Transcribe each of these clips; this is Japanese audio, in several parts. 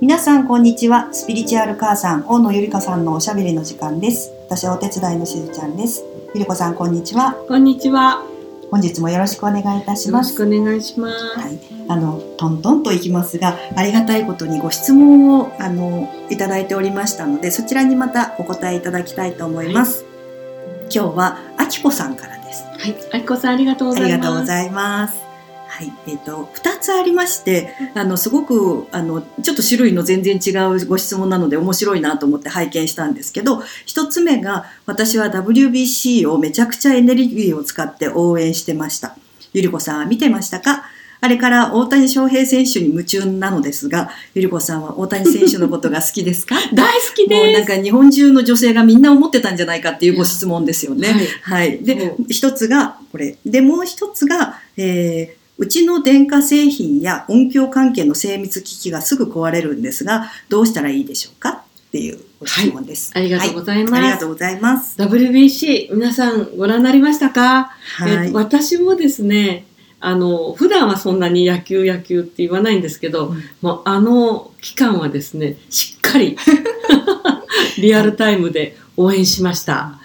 皆さんこんにちは。スピリチュアル母さん大野ゆりかさんのおしゃべりの時間です。私はお手伝いのしずちゃんです。ゆりこさんこんにちは。こんにちは。本日もよろしくお願いいたします。よろしくお願いします。はい、あのトントンといきますがありがたいことにご質問をあのいただいておりましたのでそちらにまたお答えいただきたいと思います、今日はあきこさんからです。はい、あきこさんありがとうごあざいます。りがとうございます。はい、えっ、と二つありましてあのすごくあのちょっと種類の全然違うご質問なので面白いなと思って拝見したんですけど一つ目が私は WBC をめちゃくちゃエネルギーを使って応援してました。ゆりこさんは見てましたか？あれから大谷翔平選手に夢中なのですがゆりこさんは大谷選手のことが好きですか？大好きもうなんです。か日本中の女性がみんな思ってたんじゃないかっていうご質問ですよね。はいはい。でそ、一つがこれ。で、もう一つが、えーうちの電化製品や音響関係の精密機器がすぐ壊れるんですが、どうしたらいいでしょうかっていうご質問です。ありがとうございます。はいありがとうございます。WBC 皆さんご覧になりましたか、はい。え私もですね、あの普段はそんなに野球野球って言わないんですけど、うんもうあの期間はですね、しっかり リアルタイムで応援しました。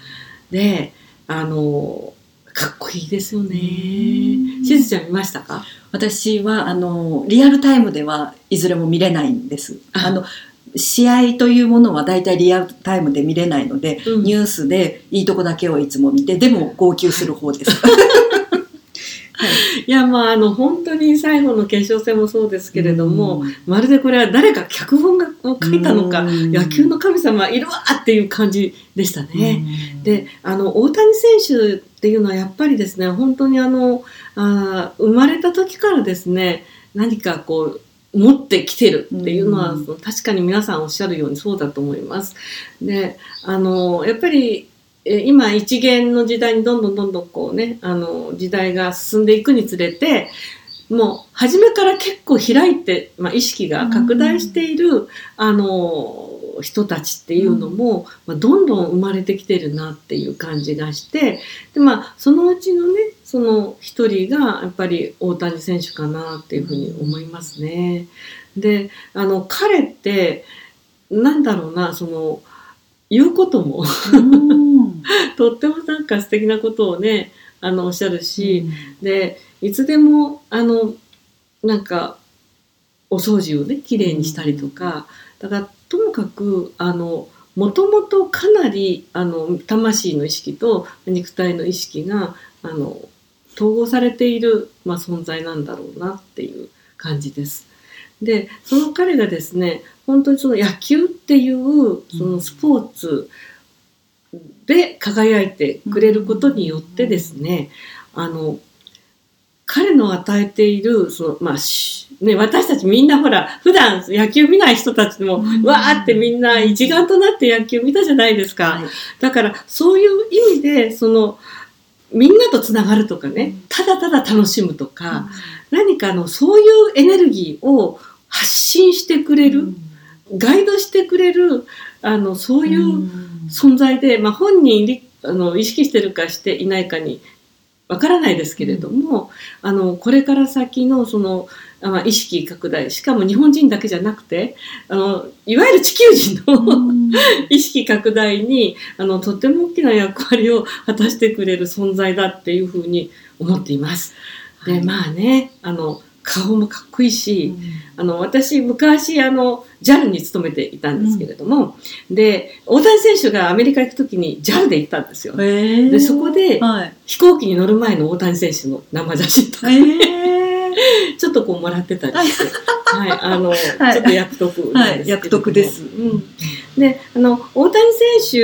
で、あのかっこいいですよね。うんしずちゃん見ましたか？私は、あの、リアルタイムではいずれも見れないんです。ああの、試合というものは大体リアルタイムで見れないので、うんニュースでいいとこだけをいつも見て、でも号泣する方です。いやまああの本当に最後の決勝戦もそうですけれども、うんまるでこれは誰か脚本がを書いたのか、うん野球の神様いるわっていう感じでしたね。うんであの大谷選手っていうのはやっぱりですね本当にあのあー生まれた時からですね何かこう持ってきてるっていうのは、うん確かに皆さんおっしゃるようにそうだと思います。であのやっぱりえ今一元の時代にどんどんどんどんこうねあの時代が進んでいくにつれてもう初めから結構開いて、まあ、意識が拡大している、あの人たちっていうのも、まあ、どんどん生まれてきてるなっていう感じがしてで、まあ、そのうちのねその一人がやっぱり大谷選手かなっていうふうに思いますね。であの彼ってなんだろうなその言うこともうん とってもなんか素敵なことをねあのおっしゃるし、でいつでもあのなんかお掃除をねきれいにしたりとかだからともかくあのもともとかなりあの魂の意識と肉体の意識があの統合されている、まあ、存在なんだろうなっていう感じです。でその彼がですね本当にその野球っていうそのスポーツで輝いてくれることによってですね、あの彼の与えているその、まあしね、私たちみんなほら普段野球見ない人たちも、うん。わーってみんな一丸となって野球見たじゃないですか。はい。だからそういう意味でそのみんなとつながるとかね、ただただ楽しむとか、何かのそういうエネルギーを発信してくれる、ガイドしてくれるあのそういう存在で、まあ、本人りあの意識してるかしていないかにわからないですけれども、あのこれから先のその、あまあ、意識拡大しかも日本人だけじゃなくてあのいわゆる地球人の、意識拡大にあのとても大きな役割を果たしてくれる存在だっていうふうに思っています。でまあねあの顔もかっこいいし、あの私昔あの JAL に勤めていたんですけれども、で大谷選手がアメリカ行く時に JAL で行ったんですよ。ででそこではい。飛行機に乗る前の大谷選手の生写真とか、えー。ちょっとこうもらってたりして、はい、あの、い。ちょっと役得なんですけれどです。うん。で、あの、大谷選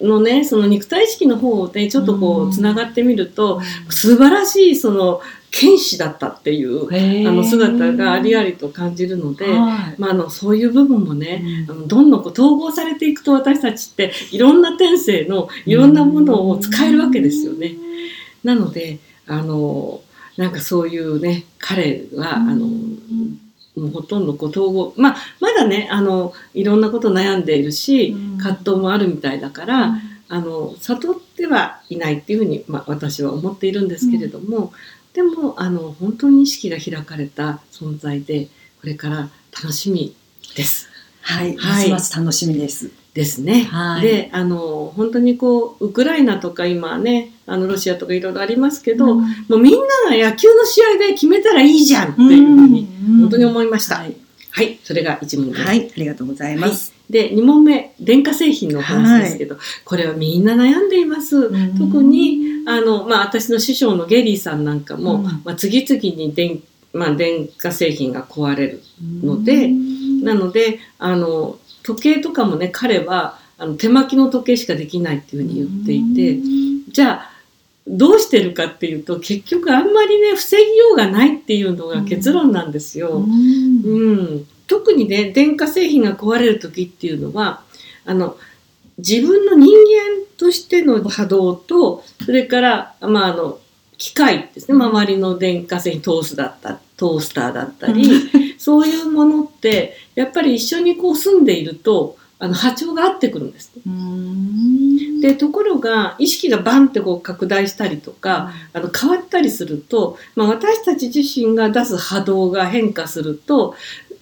手のね、その肉体意識の方でちょっとこうんう、つながってみると、素晴らしい、その、剣士だったっていう、あの、姿がありありと感じるので、はい。まあ、あの、そういう部分もね、うん。あのどんどんこう統合されていくと私たちっていろんな天性のいろんなものを使えるわけですよね。なのであのなんかそういうね彼はあのもうほとんどこう統合まあまだねあのいろんなこと悩んでいるしうん。葛藤もあるみたいだから、あの悟っではいないっていうふうに、まあ、私は思っているんですけれども、でもあの本当に意識が開かれた存在でこれから楽しみです。はい、はいますます楽しみです。ですね。はいであの本当にこうウクライナとか今ねあのロシアとかいろいろありますけど、もうみんなが野球の試合で決めたらいいじゃんっていうふうに本当に思いました。はい、はい、それが1問目。はい、ありがとうございます。で2問目電化製品のお話ですけど、これはみんな悩んでいます。特にあの、まあ、私の師匠のゲリーさんなんかも、うん。まあ、次々に電,、まあ、電化製品が壊れるのでなのであの時計とかもね彼はあの手巻きの時計しかできないっていうふうに言っていて、じゃあどうしてるかっていうと結局あんまりね防ぎようがないっていうのが結論なんですよ。うん。うん、特にね電化製品が壊れる時っていうのはあの自分の人間としての波動とそれから、まあ、あの機械ですね。周りの電化製品トースだったトースターだったり、そういうものってやっぱり一緒にこう住んでいるとあの波長が合ってくるんです。うん。でところが意識がバンってこう拡大したりとか、あの変わったりすると、まあ、私たち自身が出す波動が変化すると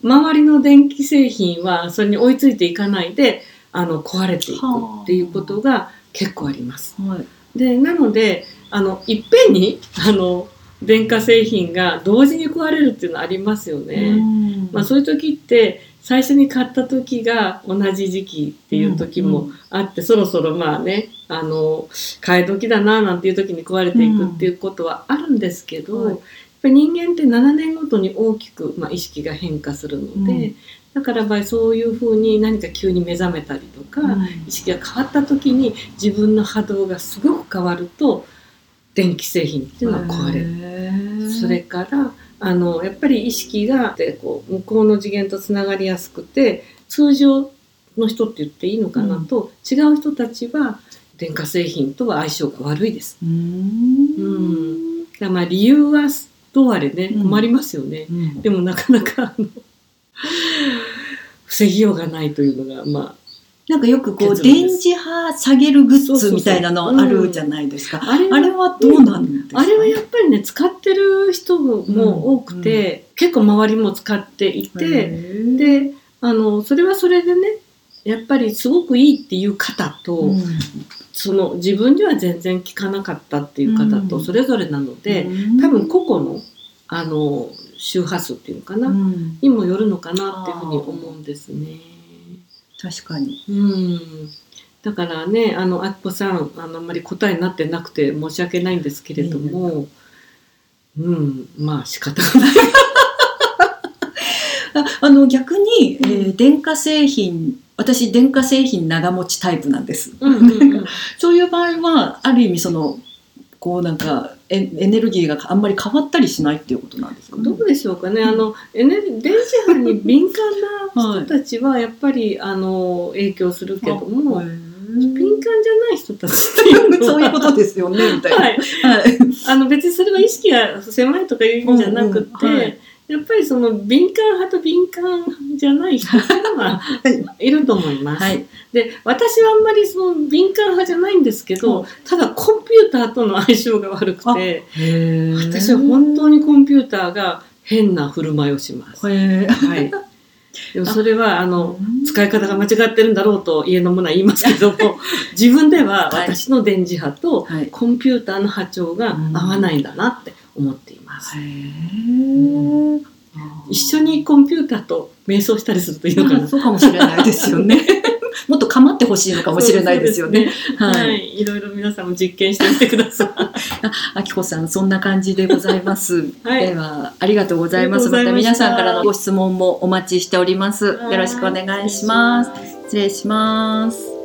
周りの電気製品はそれに追いついていかないであの壊れていくっていうことが結構あります。はい。でなのであのいっぺんにあの電化製品が同時に壊れるっていうのはありますよね。うん。まあ、そういう時って最初に買った時が同じ時期っていう時もあって、そろそろまあねあの替え時だななんていう時に壊れていくっていうことはあるんですけど、はい。やっぱり人間って7年ごとに大きく、まあ、意識が変化するので、うんだからばそういうふうに何か急に目覚めたりとか、意識が変わった時に自分の波動がすごく変わると電気製品っていうのは壊れる。るそれからあのやっぱり意識がでこう向こうの次元とつながりやすくて通常の人って言っていいのかなと、違う人たちは電化製品とは相性が悪いです。うん。だまあ理由はどうあれねうん。困りますよね。うん。でもなかなかあの 防ぎようがないというのがまなんかよくこう電磁波下げるグッズみたいなのあるじゃないですか。ああれはあれはどうなんですか？あれはやっぱりね使ってる人も多くて、結構周りも使っていて。で、であのそれはそれでねやっぱりすごくいいっていう方と、うん。その自分には全然効かなかったっていう方とうん。それぞれなので、うん。多分個々のあの周波数っていうのかな、うんにもよるのかなっていうふうに思うんですね。確かに。うんだからねあのあっこさんあのあんまり答えになってなくて申し訳ないんですけれども、うんまあ仕方がない。ああの逆に、えー電化製品私電化製品長持ちタイプなんです。うんうんうん そういう場合はある意味そのこうなんかエエネルギーがあんまり変わったりしないっていうことなんですか？ね。どうでしょうかね、あのエネル電磁波に敏感な人たちはやっぱりあの影響するけども、敏感じゃない人たちっていう そういうことですよねみたいな。はい、はい。あの別にそれは意識が狭いとかいう意味じゃなくって、うんうん。はいやっぱりその敏感派と敏感じゃない人っていうのはいると思います。はい。で私はあんまりその敏感派じゃないんですけど、うんただコンピューターとの相性が悪くて私私は本当にコンピューターが変な振る舞いをします。はい。でもそれはあのうん使い方が間違ってるんだろうと家の者は言いますけども 自分でははい私の電磁波とはい。コンピューターの波長が合わないんだなって思っています。一緒にコンピューターと瞑想したりするといいのかな。そうかもしれないですよね。もっと構ってほしいのかもしれないですよね。ね。は。はいい、いろいろ皆さんも実験してみてください。あきこさん、そんな感じでございます。はいでは、ありがとうございます。また皆さんからのご質問もお待ちしております。よろしくお願いします。はい失礼します。